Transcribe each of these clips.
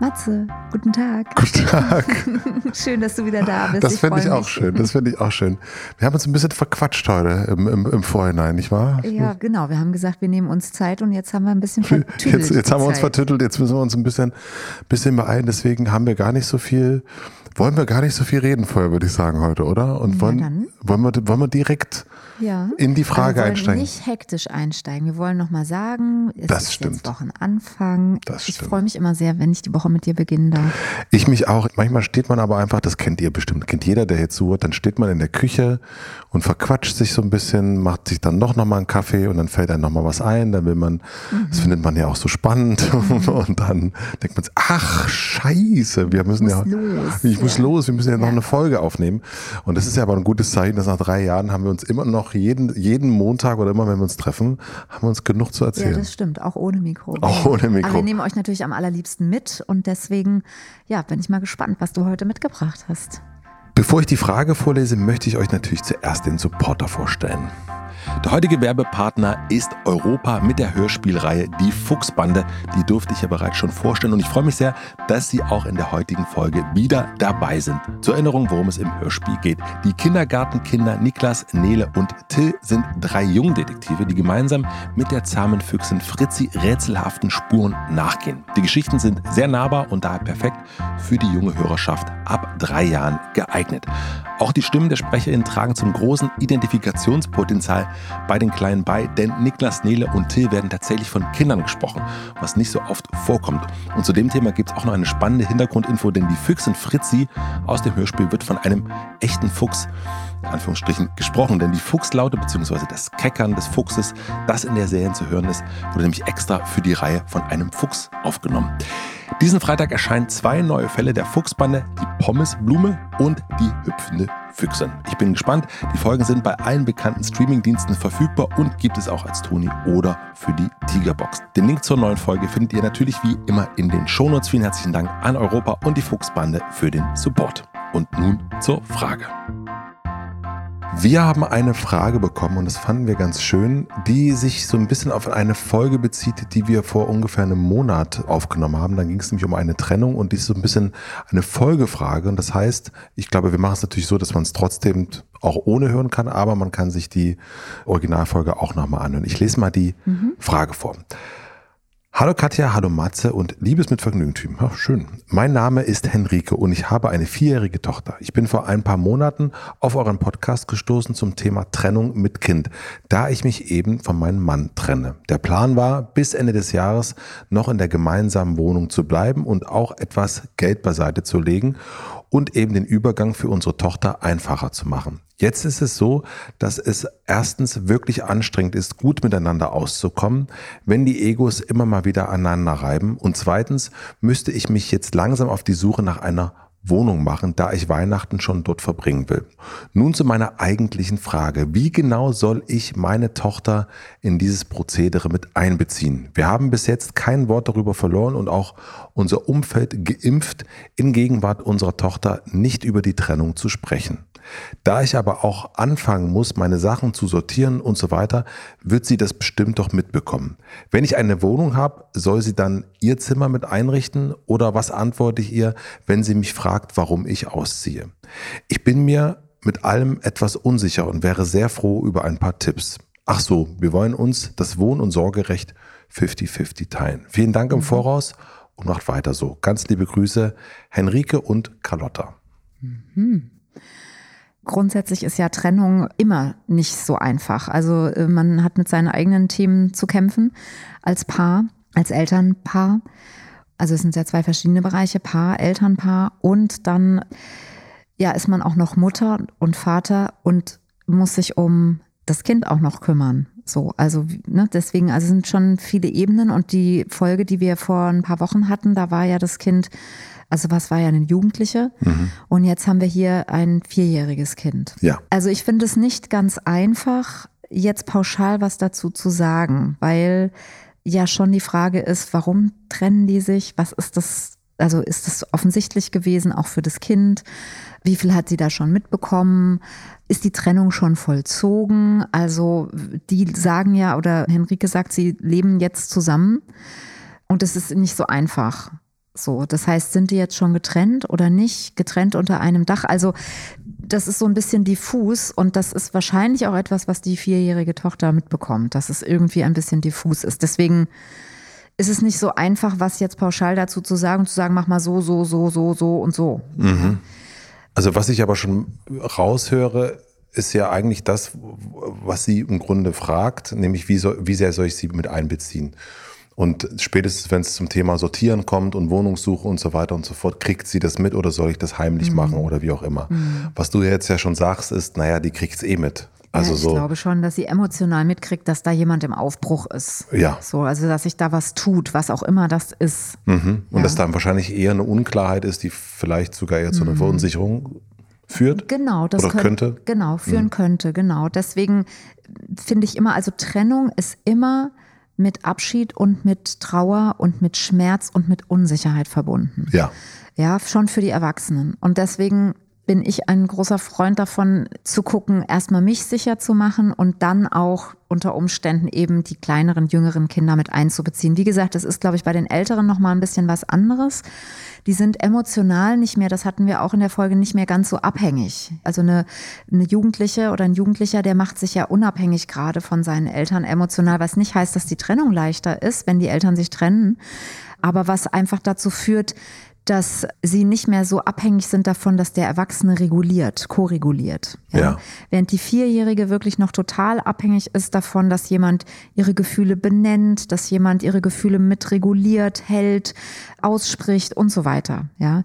Matze, guten Tag. Guten Tag. schön, dass du wieder da bist. Das finde ich auch schön. Das finde ich auch schön. Wir haben uns ein bisschen verquatscht heute im, im, im, Vorhinein, nicht wahr? Ja, genau. Wir haben gesagt, wir nehmen uns Zeit und jetzt haben wir ein bisschen vertüttelt. Jetzt, jetzt haben wir uns vertüttelt. Jetzt müssen wir uns ein bisschen, bisschen beeilen. Deswegen haben wir gar nicht so viel, wollen wir gar nicht so viel reden vorher, würde ich sagen, heute, oder? Und wollen, wollen, wir, wollen wir direkt ja. in die Frage wir einsteigen. nicht hektisch einsteigen. Wir wollen nochmal sagen, es das ist stimmt. jetzt Wochenanfang. Das ich freue mich immer sehr, wenn ich die Woche mit dir beginnen darf. Ich mich auch. Manchmal steht man aber einfach, das kennt ihr bestimmt, kennt jeder, der jetzt zuhört, dann steht man in der Küche und verquatscht sich so ein bisschen, macht sich dann noch nochmal einen Kaffee und dann fällt einem nochmal was ein, dann will man, mhm. das findet man ja auch so spannend mhm. und dann denkt man, ach scheiße, wir müssen ja, los. ich muss los, wir müssen ja noch eine Folge aufnehmen und das ist ja aber ein gutes Zeichen, dass nach drei Jahren haben wir uns immer noch jeden, jeden Montag oder immer, wenn wir uns treffen, haben wir uns genug zu erzählen. Ja, das stimmt, auch ohne Mikro. Auch ohne Mikro. Aber wir nehmen euch natürlich am allerliebsten mit und deswegen, ja, bin ich mal gespannt, was du heute mitgebracht hast. Bevor ich die Frage vorlese, möchte ich euch natürlich zuerst den Supporter vorstellen. Der heutige Werbepartner ist Europa mit der Hörspielreihe Die Fuchsbande. Die durfte ich ja bereits schon vorstellen und ich freue mich sehr, dass Sie auch in der heutigen Folge wieder dabei sind. Zur Erinnerung, worum es im Hörspiel geht. Die Kindergartenkinder Niklas, Nele und Till sind drei Jungdetektive, die gemeinsam mit der zahmen Füchsin Fritzi rätselhaften Spuren nachgehen. Die Geschichten sind sehr nahbar und daher perfekt für die junge Hörerschaft ab drei Jahren geeignet. Auch die Stimmen der SprecherInnen tragen zum großen Identifikationspotenzial bei den Kleinen bei, denn Niklas, Nele und Till werden tatsächlich von Kindern gesprochen, was nicht so oft vorkommt. Und zu dem Thema gibt es auch noch eine spannende Hintergrundinfo, denn die Füchsin Fritzi aus dem Hörspiel wird von einem echten Fuchs Anführungsstrichen gesprochen, denn die Fuchslaute bzw. das Keckern des Fuchses, das in der Serie zu hören ist, wurde nämlich extra für die Reihe von einem Fuchs aufgenommen. Diesen Freitag erscheinen zwei neue Fälle der Fuchsbande, die Pommesblume und die hüpfende Füchsin. Ich bin gespannt. Die Folgen sind bei allen bekannten Streamingdiensten verfügbar und gibt es auch als Toni oder für die Tigerbox. Den Link zur neuen Folge findet ihr natürlich wie immer in den Shownotes. Vielen herzlichen Dank an Europa und die Fuchsbande für den Support. Und nun zur Frage. Wir haben eine Frage bekommen und das fanden wir ganz schön, die sich so ein bisschen auf eine Folge bezieht, die wir vor ungefähr einem Monat aufgenommen haben. Dann ging es nämlich um eine Trennung und die ist so ein bisschen eine Folgefrage. Und das heißt, ich glaube, wir machen es natürlich so, dass man es trotzdem auch ohne hören kann, aber man kann sich die Originalfolge auch nochmal anhören. Ich lese mal die mhm. Frage vor. Hallo Katja, hallo Matze und liebes mit Vergnügen-Team. Ach, schön. Mein Name ist Henrike und ich habe eine vierjährige Tochter. Ich bin vor ein paar Monaten auf euren Podcast gestoßen zum Thema Trennung mit Kind, da ich mich eben von meinem Mann trenne. Der Plan war, bis Ende des Jahres noch in der gemeinsamen Wohnung zu bleiben und auch etwas Geld beiseite zu legen und eben den Übergang für unsere Tochter einfacher zu machen. Jetzt ist es so, dass es erstens wirklich anstrengend ist, gut miteinander auszukommen, wenn die Egos immer mal wieder aneinander reiben. Und zweitens müsste ich mich jetzt langsam auf die Suche nach einer Wohnung machen, da ich Weihnachten schon dort verbringen will. Nun zu meiner eigentlichen Frage. Wie genau soll ich meine Tochter in dieses Prozedere mit einbeziehen? Wir haben bis jetzt kein Wort darüber verloren und auch unser Umfeld geimpft, in Gegenwart unserer Tochter nicht über die Trennung zu sprechen. Da ich aber auch anfangen muss, meine Sachen zu sortieren und so weiter, wird sie das bestimmt doch mitbekommen. Wenn ich eine Wohnung habe, soll sie dann ihr Zimmer mit einrichten oder was antworte ich ihr, wenn sie mich fragt, warum ich ausziehe? Ich bin mir mit allem etwas unsicher und wäre sehr froh über ein paar Tipps. Ach so, wir wollen uns das Wohn- und Sorgerecht 50-50 teilen. Vielen Dank im mhm. Voraus und macht weiter so. Ganz liebe Grüße, Henrike und Carlotta. Mhm. Grundsätzlich ist ja Trennung immer nicht so einfach. Also äh, man hat mit seinen eigenen Themen zu kämpfen als Paar, als Elternpaar. Also es sind ja zwei verschiedene Bereiche, Paar, Elternpaar und dann ja ist man auch noch Mutter und Vater und muss sich um das Kind auch noch kümmern. So, also ne, deswegen, also sind schon viele Ebenen und die Folge, die wir vor ein paar Wochen hatten, da war ja das Kind, also was war ja eine Jugendliche mhm. und jetzt haben wir hier ein vierjähriges Kind. Ja. Also ich finde es nicht ganz einfach, jetzt pauschal was dazu zu sagen, weil ja schon die Frage ist, warum trennen die sich? Was ist das? Also ist das offensichtlich gewesen, auch für das Kind? Wie viel hat sie da schon mitbekommen? Ist die Trennung schon vollzogen? Also die sagen ja, oder Henrike sagt, sie leben jetzt zusammen. Und es ist nicht so einfach. So, das heißt, sind die jetzt schon getrennt oder nicht? Getrennt unter einem Dach? Also, das ist so ein bisschen diffus und das ist wahrscheinlich auch etwas, was die vierjährige Tochter mitbekommt, dass es irgendwie ein bisschen diffus ist. Deswegen ist es nicht so einfach, was jetzt pauschal dazu zu sagen, zu sagen, mach mal so, so, so, so, so und so. Mhm. Also, was ich aber schon raushöre, ist ja eigentlich das, was sie im Grunde fragt, nämlich wie, soll, wie sehr soll ich sie mit einbeziehen? Und spätestens, wenn es zum Thema Sortieren kommt und Wohnungssuche und so weiter und so fort, kriegt sie das mit oder soll ich das heimlich mhm. machen oder wie auch immer. Mhm. Was du jetzt ja schon sagst, ist, naja, die kriegt es eh mit. Also ja, ich so. glaube schon, dass sie emotional mitkriegt, dass da jemand im Aufbruch ist. Ja. So, also dass sich da was tut, was auch immer das ist. Mhm. Und ja. dass dann wahrscheinlich eher eine Unklarheit ist, die vielleicht sogar eher zu einer mhm. Verunsicherung führt. Genau, das oder könnte. Genau, führen mhm. könnte, genau. Deswegen finde ich immer, also Trennung ist immer mit Abschied und mit Trauer und mit Schmerz und mit Unsicherheit verbunden. Ja. Ja, schon für die Erwachsenen. Und deswegen bin ich ein großer Freund davon, zu gucken, erstmal mich sicher zu machen und dann auch unter Umständen eben die kleineren, jüngeren Kinder mit einzubeziehen. Wie gesagt, das ist, glaube ich, bei den Älteren nochmal ein bisschen was anderes. Die sind emotional nicht mehr, das hatten wir auch in der Folge, nicht mehr ganz so abhängig. Also eine, eine Jugendliche oder ein Jugendlicher, der macht sich ja unabhängig gerade von seinen Eltern emotional, was nicht heißt, dass die Trennung leichter ist, wenn die Eltern sich trennen aber was einfach dazu führt, dass sie nicht mehr so abhängig sind davon, dass der Erwachsene reguliert, koreguliert. Ja? ja. Während die Vierjährige wirklich noch total abhängig ist davon, dass jemand ihre Gefühle benennt, dass jemand ihre Gefühle mitreguliert, hält, ausspricht und so weiter. Ja.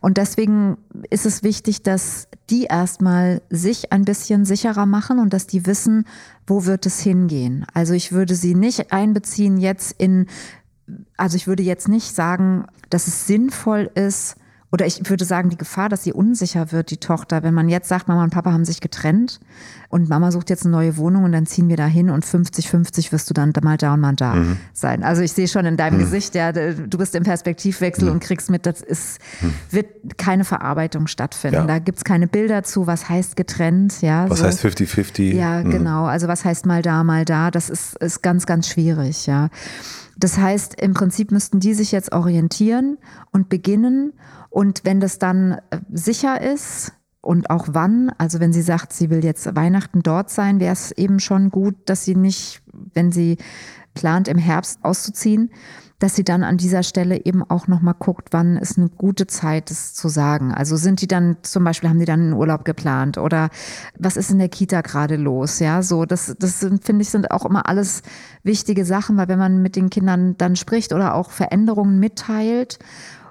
Und deswegen ist es wichtig, dass die erstmal sich ein bisschen sicherer machen und dass die wissen, wo wird es hingehen. Also ich würde sie nicht einbeziehen jetzt in also ich würde jetzt nicht sagen, dass es sinnvoll ist, oder ich würde sagen, die Gefahr, dass sie unsicher wird, die Tochter, wenn man jetzt sagt, Mama und Papa haben sich getrennt und Mama sucht jetzt eine neue Wohnung und dann ziehen wir da hin und 50-50 wirst du dann mal da und mal da mhm. sein. Also ich sehe schon in deinem mhm. Gesicht, ja, du bist im Perspektivwechsel mhm. und kriegst mit, das ist, mhm. wird keine Verarbeitung stattfinden. Ja. Da gibt's keine Bilder zu, was heißt getrennt, ja. Was so. heißt 50-50? Ja, mhm. genau. Also was heißt mal da, mal da, das ist, ist ganz, ganz schwierig, ja. Das heißt, im Prinzip müssten die sich jetzt orientieren und beginnen. Und wenn das dann äh, sicher ist, und auch wann, also wenn sie sagt, sie will jetzt Weihnachten dort sein, wäre es eben schon gut, dass sie nicht, wenn sie plant, im Herbst auszuziehen, dass sie dann an dieser Stelle eben auch nochmal guckt, wann ist eine gute Zeit, das zu sagen. Also sind die dann, zum Beispiel haben die dann einen Urlaub geplant oder was ist in der Kita gerade los? Ja, so, das, das sind, finde ich, sind auch immer alles wichtige Sachen, weil wenn man mit den Kindern dann spricht oder auch Veränderungen mitteilt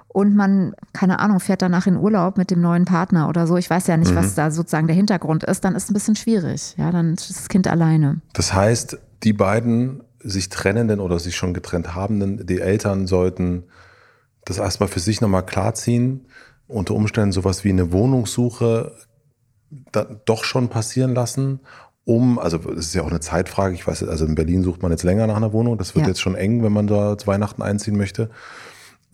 und man, keine Ahnung, fährt danach in Urlaub mit dem neuen Partner oder so. Ich weiß ja nicht, mhm. was da sozusagen der Hintergrund ist. Dann ist es ein bisschen schwierig. Ja, dann ist das Kind alleine. Das heißt, die beiden sich trennenden oder sich schon getrennt habenden, die Eltern sollten das erstmal für sich nochmal klarziehen. Unter Umständen sowas wie eine Wohnungssuche doch schon passieren lassen, um, also es ist ja auch eine Zeitfrage, ich weiß, also in Berlin sucht man jetzt länger nach einer Wohnung, das wird ja. jetzt schon eng, wenn man da zu Weihnachten einziehen möchte.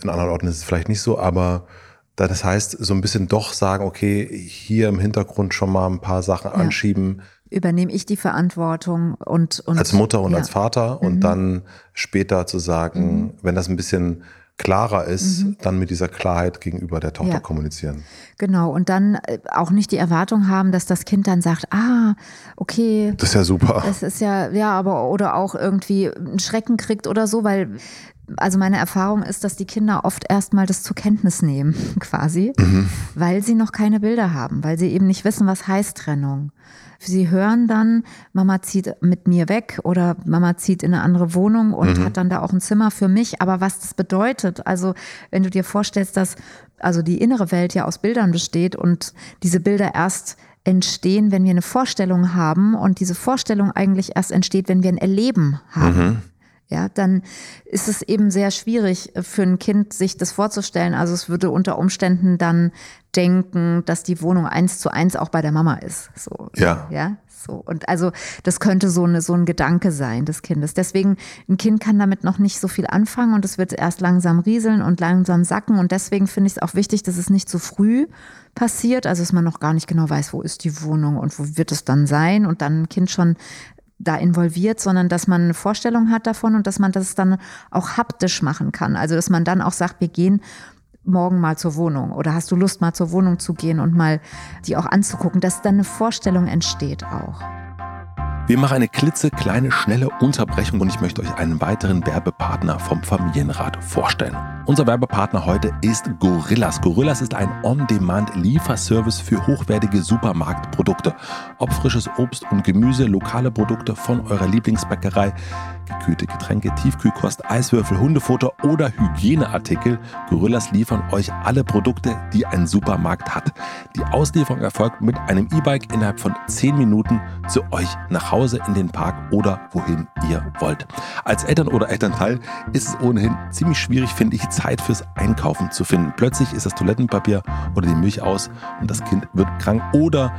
In anderen Orten ist es vielleicht nicht so, aber das heißt, so ein bisschen doch sagen, okay, hier im Hintergrund schon mal ein paar Sachen ja. anschieben, übernehme ich die Verantwortung und, und als Mutter und ja. als Vater und mhm. dann später zu sagen, mhm. wenn das ein bisschen klarer ist, mhm. dann mit dieser Klarheit gegenüber der Tochter ja. kommunizieren. Genau, und dann äh, auch nicht die Erwartung haben, dass das Kind dann sagt, ah, okay. Das ist ja super. Das ist ja, ja, aber oder auch irgendwie einen Schrecken kriegt oder so, weil Also meine Erfahrung ist, dass die Kinder oft erstmal das zur Kenntnis nehmen, quasi, mhm. weil sie noch keine Bilder haben, weil sie eben nicht wissen, was heißt Trennung. Sie hören dann, Mama zieht mit mir weg oder Mama zieht in eine andere Wohnung und mhm. hat dann da auch ein Zimmer für mich. Aber was das bedeutet, also wenn du dir vorstellst, dass also die innere Welt ja aus Bildern besteht und diese Bilder erst entstehen, wenn wir eine Vorstellung haben und diese Vorstellung eigentlich erst entsteht, wenn wir ein Erleben haben. Mhm ja, dann ist es eben sehr schwierig für ein Kind, sich das vorzustellen. Also es würde unter Umständen dann denken, dass die Wohnung eins zu eins auch bei der Mama ist. So, ja. Ja. So. Und also das könnte so, eine, so ein Gedanke sein des Kindes. Deswegen, ein Kind kann damit noch nicht so viel anfangen und es wird erst langsam rieseln und langsam sacken. Und deswegen finde ich es auch wichtig, dass es nicht zu früh passiert, also dass man noch gar nicht genau weiß, wo ist die Wohnung und wo wird es dann sein und dann ein Kind schon da involviert, sondern dass man eine Vorstellung hat davon und dass man das dann auch haptisch machen kann. Also dass man dann auch sagt, wir gehen morgen mal zur Wohnung oder hast du Lust mal zur Wohnung zu gehen und mal die auch anzugucken, dass dann eine Vorstellung entsteht auch. Wir machen eine klitzekleine, schnelle Unterbrechung und ich möchte euch einen weiteren Werbepartner vom Familienrat vorstellen. Unser Werbepartner heute ist Gorillas. Gorillas ist ein On-Demand-Lieferservice für hochwertige Supermarktprodukte. Ob frisches Obst und Gemüse, lokale Produkte von eurer Lieblingsbäckerei, gekühlte Getränke, Tiefkühlkost, Eiswürfel, Hundefutter oder Hygieneartikel. Gorillas liefern euch alle Produkte, die ein Supermarkt hat. Die Auslieferung erfolgt mit einem E-Bike innerhalb von 10 Minuten zu euch nach Hause in den Park oder wohin ihr wollt. Als Eltern oder Elternteil ist es ohnehin ziemlich schwierig, finde ich, Zeit fürs Einkaufen zu finden. Plötzlich ist das Toilettenpapier oder die Milch aus und das Kind wird krank oder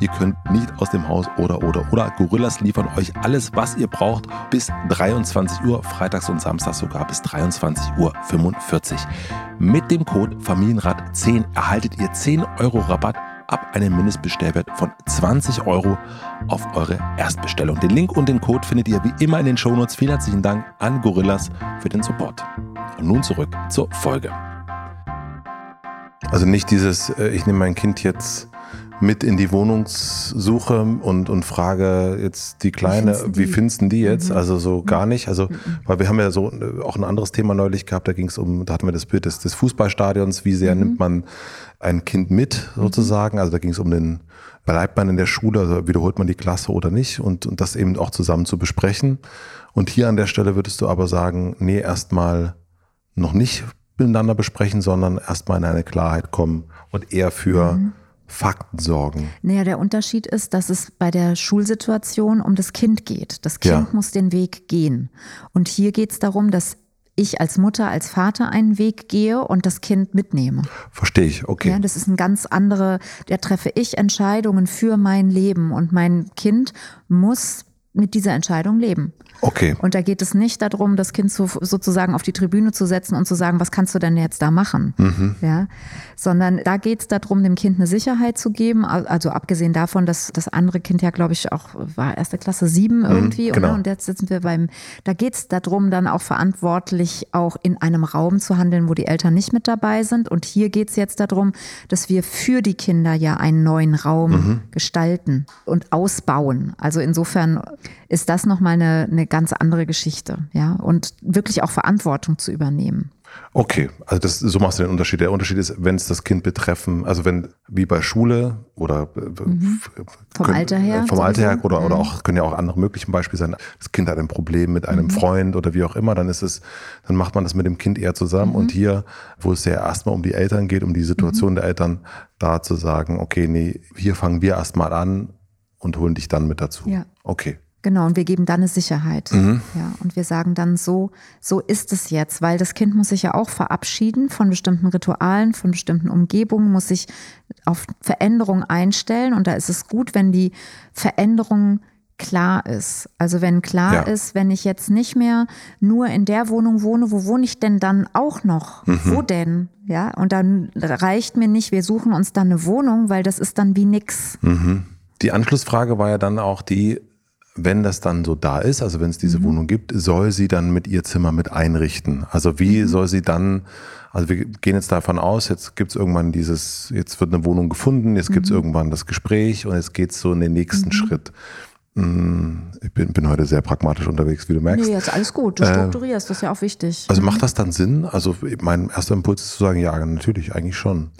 ihr könnt nicht aus dem Haus oder oder oder. Gorillas liefern euch alles, was ihr braucht bis 23 Uhr, freitags und samstags sogar bis 23 Uhr 45. Mit dem Code Familienrat 10 erhaltet ihr 10 Euro Rabatt ab einem Mindestbestellwert von 20 Euro auf eure Erstbestellung. Den Link und den Code findet ihr wie immer in den Shownotes. Vielen herzlichen Dank an Gorillas für den Support. Und nun zurück zur Folge. Also nicht dieses, äh, ich nehme mein Kind jetzt mit in die Wohnungssuche und, und frage jetzt die Kleine, wie findest die, die jetzt? Mhm. Also so gar nicht. Also, mhm. weil wir haben ja so äh, auch ein anderes Thema neulich gehabt, da ging es um, da hatten wir das Bild des, des Fußballstadions, wie sehr mhm. nimmt man ein Kind mit mhm. sozusagen. Also da ging es um den, bleibt man in der Schule, also wiederholt man die Klasse oder nicht und, und das eben auch zusammen zu besprechen. Und hier an der Stelle würdest du aber sagen, nee, erstmal noch nicht miteinander besprechen, sondern erstmal in eine Klarheit kommen und eher für mhm. Fakten sorgen. Naja, der Unterschied ist, dass es bei der Schulsituation um das Kind geht. Das Kind ja. muss den Weg gehen. Und hier geht es darum, dass ich als Mutter, als Vater einen Weg gehe und das Kind mitnehme. Verstehe ich, okay. Ja, das ist ein ganz andere, da treffe ich Entscheidungen für mein Leben und mein Kind muss mit dieser Entscheidung leben. Okay. Und da geht es nicht darum, das Kind so, sozusagen auf die Tribüne zu setzen und zu sagen, was kannst du denn jetzt da machen? Mhm. Ja, sondern da geht es darum, dem Kind eine Sicherheit zu geben. Also abgesehen davon, dass das andere Kind ja, glaube ich, auch war erste Klasse sieben mhm, irgendwie. Mhm, genau. Und jetzt sitzen wir beim, da geht es darum, dann auch verantwortlich auch in einem Raum zu handeln, wo die Eltern nicht mit dabei sind. Und hier geht es jetzt darum, dass wir für die Kinder ja einen neuen Raum mhm. gestalten und ausbauen. Also insofern ist das nochmal eine, eine ganz andere Geschichte, ja, und wirklich auch Verantwortung zu übernehmen. Okay, also das, so machst du den Unterschied. Der Unterschied ist, wenn es das Kind betreffen, also wenn, wie bei Schule oder äh, mhm. vom können, Alter her. Vom Alter her oder, mhm. oder auch, können ja auch andere mögliche Beispiele sein. Das Kind hat ein Problem mit einem mhm. Freund oder wie auch immer, dann ist es, dann macht man das mit dem Kind eher zusammen. Und mhm. hier, wo es ja erstmal um die Eltern geht, um die Situation mhm. der Eltern, da zu sagen, okay, nee, hier fangen wir erstmal an und holen dich dann mit dazu. Ja. Okay. Genau, und wir geben dann eine Sicherheit. Mhm. Ja, und wir sagen dann so, so ist es jetzt, weil das Kind muss sich ja auch verabschieden von bestimmten Ritualen, von bestimmten Umgebungen, muss sich auf Veränderung einstellen. Und da ist es gut, wenn die Veränderung klar ist. Also wenn klar ja. ist, wenn ich jetzt nicht mehr nur in der Wohnung wohne, wo wohne ich denn dann auch noch? Mhm. Wo denn? Ja, und dann reicht mir nicht, wir suchen uns dann eine Wohnung, weil das ist dann wie nix. Mhm. Die Anschlussfrage war ja dann auch die, wenn das dann so da ist, also wenn es diese mhm. Wohnung gibt, soll sie dann mit ihr Zimmer mit einrichten? Also wie mhm. soll sie dann, also wir gehen jetzt davon aus, jetzt gibt es irgendwann dieses, jetzt wird eine Wohnung gefunden, jetzt mhm. gibt es irgendwann das Gespräch und jetzt geht es so in den nächsten mhm. Schritt. Hm, ich bin, bin heute sehr pragmatisch unterwegs, wie du merkst. Nee, jetzt alles gut. Du Äh, strukturierst, das ist ja auch wichtig. Also Mhm. macht das dann Sinn? Also mein erster Impuls ist zu sagen, ja, natürlich, eigentlich schon.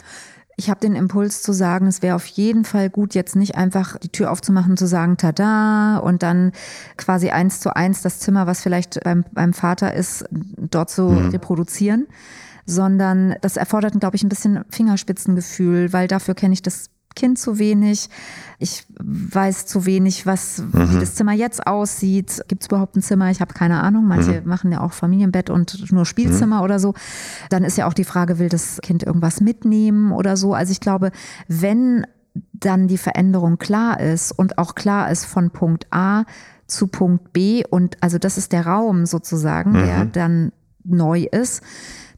Ich habe den Impuls zu sagen, es wäre auf jeden Fall gut, jetzt nicht einfach die Tür aufzumachen, zu sagen, tada, und dann quasi eins zu eins das Zimmer, was vielleicht beim, beim Vater ist, dort zu reproduzieren, sondern das erfordert, glaube ich, ein bisschen Fingerspitzengefühl, weil dafür kenne ich das Kind zu wenig. Ich weiß zu wenig, was wie das Zimmer jetzt aussieht. Gibt es überhaupt ein Zimmer? Ich habe keine Ahnung. Manche machen ja auch Familienbett und nur Spielzimmer oder so. Dann ist ja auch die Frage, will das Kind irgendwas mitnehmen oder so? Also ich glaube, wenn dann die Veränderung klar ist und auch klar ist von Punkt A zu Punkt B und also das ist der Raum sozusagen, der dann neu ist,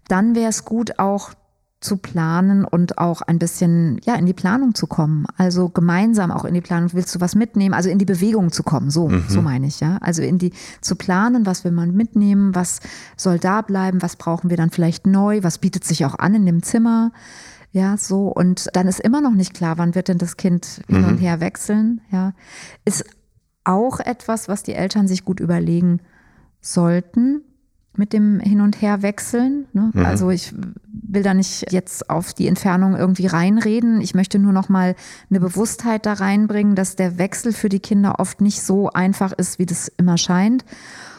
dann wäre es gut auch zu planen und auch ein bisschen ja in die Planung zu kommen. Also gemeinsam auch in die Planung. Willst du was mitnehmen? Also in die Bewegung zu kommen. So, so meine ich ja. Also in die zu planen, was will man mitnehmen? Was soll da bleiben? Was brauchen wir dann vielleicht neu? Was bietet sich auch an in dem Zimmer? Ja, so. Und dann ist immer noch nicht klar, wann wird denn das Kind hin und her wechseln? Ja, ist auch etwas, was die Eltern sich gut überlegen sollten mit dem Hin- und Herwechseln. Ne? Also ich will da nicht jetzt auf die Entfernung irgendwie reinreden. Ich möchte nur noch mal eine Bewusstheit da reinbringen, dass der Wechsel für die Kinder oft nicht so einfach ist, wie das immer scheint.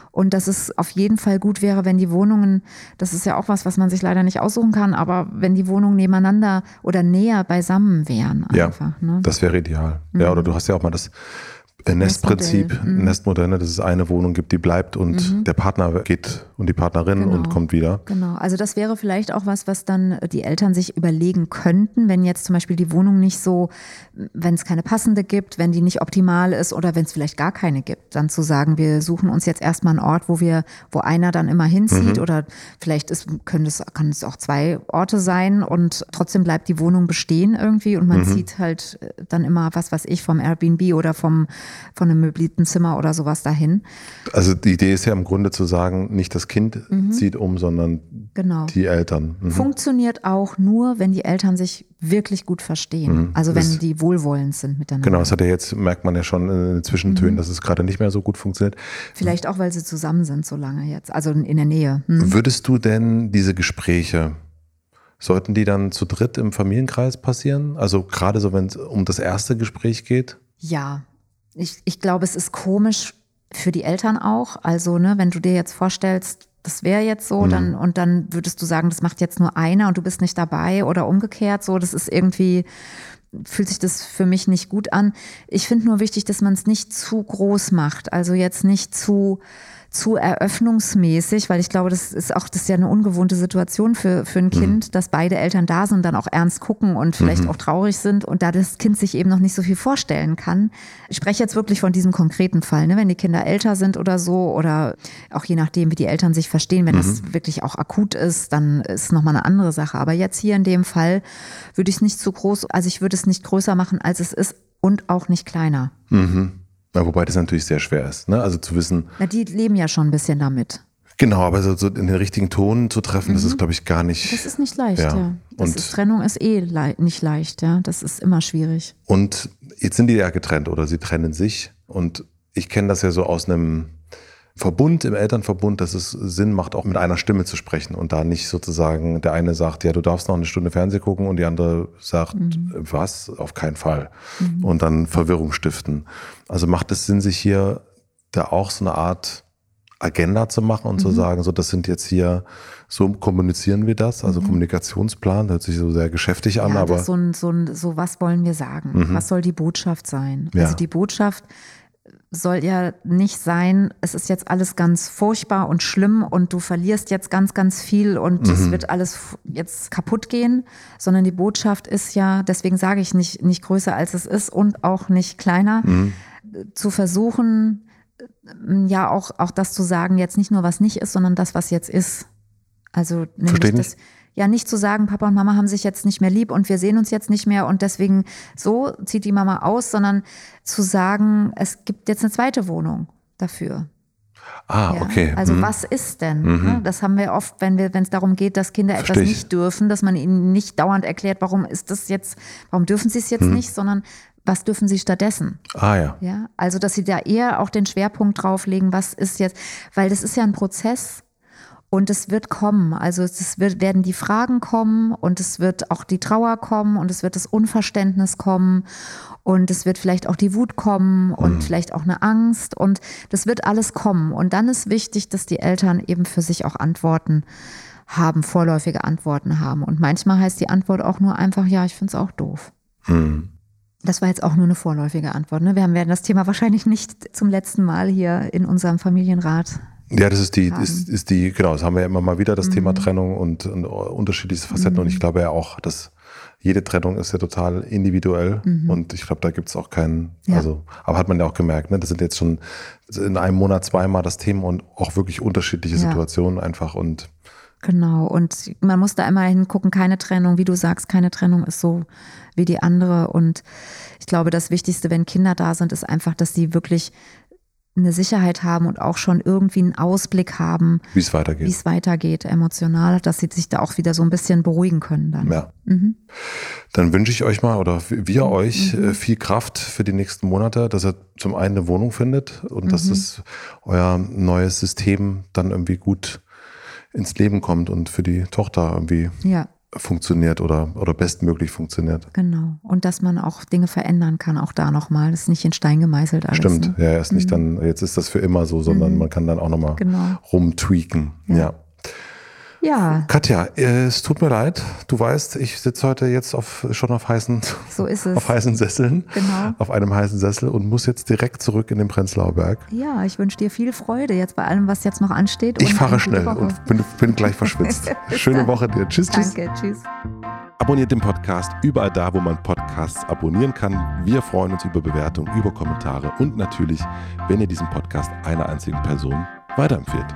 Und dass es auf jeden Fall gut wäre, wenn die Wohnungen, das ist ja auch was, was man sich leider nicht aussuchen kann, aber wenn die Wohnungen nebeneinander oder näher beisammen wären einfach. ja, ne? das wäre ideal. Ja, oder du hast ja auch mal das Nestprinzip, Nestmodell, mhm. Nestmodell, ne, dass es eine Wohnung gibt, die bleibt und der Partner geht und die Partnerin Genau. und kommt wieder. Genau, also das wäre vielleicht auch was, was dann die Eltern sich überlegen könnten, wenn jetzt zum Beispiel die Wohnung nicht so, wenn es keine passende gibt, wenn die nicht optimal ist oder wenn es vielleicht gar keine gibt, dann zu sagen, wir suchen uns jetzt erstmal einen Ort, wo wir, wo einer dann immer hinzieht oder vielleicht ist, können es, kann es auch zwei Orte sein und trotzdem bleibt die Wohnung bestehen irgendwie und man zieht halt dann immer was, was ich vom Airbnb oder vom, von einem möblierten Zimmer oder sowas dahin. Also die Idee ist ja im Grunde zu sagen, nicht das Kind zieht um, sondern Genau. die Eltern. Mhm. Funktioniert auch nur, wenn die Eltern sich wirklich gut verstehen. Also wenn Das- die wohlwollend sind miteinander. Genau, das hat ja jetzt, merkt man ja schon in den Zwischentönen, Mhm. dass es gerade nicht mehr so gut funktioniert. Vielleicht auch, weil sie zusammen sind so lange jetzt, also in der Nähe. Hm. Würdest du denn diese Gespräche, sollten die dann zu dritt im Familienkreis passieren? Also gerade so, wenn es um das erste Gespräch geht? Ja, ich, ich glaube, es ist komisch für die Eltern auch. Also, ne, wenn du dir jetzt vorstellst, das wäre jetzt so, dann und dann würdest du sagen, das macht jetzt nur einer und du bist nicht dabei oder umgekehrt. So, das ist irgendwie fühlt sich das für mich nicht gut an. Ich finde nur wichtig, dass man es nicht zu groß macht. Also jetzt nicht zu zu eröffnungsmäßig, weil ich glaube, das ist auch das ist ja eine ungewohnte Situation für für ein Kind, dass beide Eltern da sind dann auch ernst gucken und vielleicht auch traurig sind und da das Kind sich eben noch nicht so viel vorstellen kann. Ich spreche jetzt wirklich von diesem konkreten Fall, ne? wenn die Kinder älter sind oder so oder auch je nachdem, wie die Eltern sich verstehen, wenn das wirklich auch akut ist, dann ist nochmal eine andere Sache. Aber jetzt hier in dem Fall würde ich es nicht zu groß, also ich würde es nicht größer machen, als es ist und auch nicht kleiner. Mhm. Ja, wobei das natürlich sehr schwer ist. Ne? Also zu wissen, Na, die leben ja schon ein bisschen damit. genau, aber so, so in den richtigen Ton zu treffen, das ist, glaube ich, gar nicht. Mhm. Das ist nicht leicht, Ja. ja. Das Und- ist, Trennung ist eh lei nicht leicht, ja. Das ist immer schwierig. Und jetzt sind die ja getrennt oder sie trennen sich. Und ich kenne das ja so aus einem Verbund, im Elternverbund, dass es Sinn macht, auch mit einer Stimme zu sprechen und da nicht sozusagen der eine sagt, ja, du darfst noch eine Stunde Fernsehen gucken und die andere sagt, was? Auf keinen Fall. Und dann Verwirrung stiften. Also macht es Sinn, sich hier da auch so eine Art Agenda zu machen und zu sagen, so, das sind jetzt hier, so kommunizieren wir das, also Kommunikationsplan, hört sich so sehr geschäftig an, ja, aber so, ein, so, ein, so was wollen wir sagen? Was soll die Botschaft sein? Ja. Also die Botschaft soll ja nicht sein, es ist jetzt alles ganz furchtbar und schlimm und du verlierst jetzt ganz, ganz viel und es wird alles jetzt kaputt gehen, sondern die Botschaft ist ja, deswegen sage ich nicht, nicht größer als es ist und auch nicht kleiner, zu versuchen, äh, ja auch, auch das zu sagen, jetzt nicht nur was nicht ist, sondern das, was jetzt ist. Also nämlich das, ja nicht zu sagen, Papa und Mama haben sich jetzt nicht mehr lieb und wir sehen uns jetzt nicht mehr und deswegen so zieht die Mama aus, sondern zu sagen, es gibt jetzt eine zweite Wohnung dafür. Ah, Ja? okay. Also Mhm. was ist denn? ne? Das haben wir oft, wenn wir, wenn es darum geht, dass Kinder etwas Versteh ich. nicht dürfen, dass man ihnen nicht dauernd erklärt, warum ist das jetzt, warum dürfen sie es jetzt Mhm. nicht, sondern was dürfen sie stattdessen? Ah ja. Ja, also dass sie da eher auch den Schwerpunkt drauflegen, was ist jetzt, weil das ist ja ein Prozess und es wird kommen. Also es wird, werden die Fragen kommen und es wird auch die Trauer kommen und es wird das Unverständnis kommen und es wird vielleicht auch die Wut kommen und mhm. vielleicht auch eine Angst und das wird alles kommen. Und dann ist wichtig, dass die Eltern eben für sich auch Antworten haben, vorläufige Antworten haben. Und manchmal heißt die Antwort auch nur einfach, ja, ich finde es auch doof. Mhm. Das war jetzt auch nur eine vorläufige Antwort. Ne? Wir werden das Thema wahrscheinlich nicht zum letzten Mal hier in unserem Familienrat. Ja, das ist die, ist, ist die, genau, das haben wir ja immer mal wieder, das mhm. Thema Trennung und, und unterschiedliche Facetten. Mhm. Und ich glaube ja auch, dass jede Trennung ist ja total individuell mhm. und ich glaube, da gibt es auch keinen, ja. also, aber hat man ja auch gemerkt, ne? Das sind jetzt schon in einem Monat zweimal das Thema und auch wirklich unterschiedliche ja. Situationen einfach und Genau, und man muss da immer hingucken, keine Trennung, wie du sagst, keine Trennung ist so wie die andere. Und ich glaube, das Wichtigste, wenn Kinder da sind, ist einfach, dass sie wirklich eine Sicherheit haben und auch schon irgendwie einen Ausblick haben, wie es weitergeht. Wie es weitergeht, emotional, dass sie sich da auch wieder so ein bisschen beruhigen können dann. Ja. Mhm. Dann wünsche ich euch mal oder wir mhm. euch mhm. viel Kraft für die nächsten Monate, dass ihr zum einen eine Wohnung findet und mhm. dass das euer neues System dann irgendwie gut ins Leben kommt und für die Tochter irgendwie ja funktioniert oder, oder bestmöglich funktioniert. Genau. Und dass man auch Dinge verändern kann, auch da nochmal. Das ist nicht in Stein gemeißelt alles. Stimmt, ne? ja, ist nicht mhm. dann, jetzt ist das für immer so, sondern mhm. man kann dann auch nochmal genau. rumtweaken. ja. ja. Ja. Katja, es tut mir leid. Du weißt, ich sitze heute jetzt auf, schon auf heißen, so auf heißen Sesseln. Genau. Auf einem heißen Sessel und muss jetzt direkt zurück in den Prenzlauer Berg. Ja, ich wünsche dir viel Freude jetzt bei allem, was jetzt noch ansteht. Ich fahre schnell und bin, bin gleich verschwitzt. Schöne Woche dir. Tschüss, tschüss. Danke, tschüss. Abonniert den Podcast überall da, wo man Podcasts abonnieren kann. Wir freuen uns über Bewertungen, über Kommentare und natürlich, wenn ihr diesen Podcast einer einzigen Person weiterempfehlt.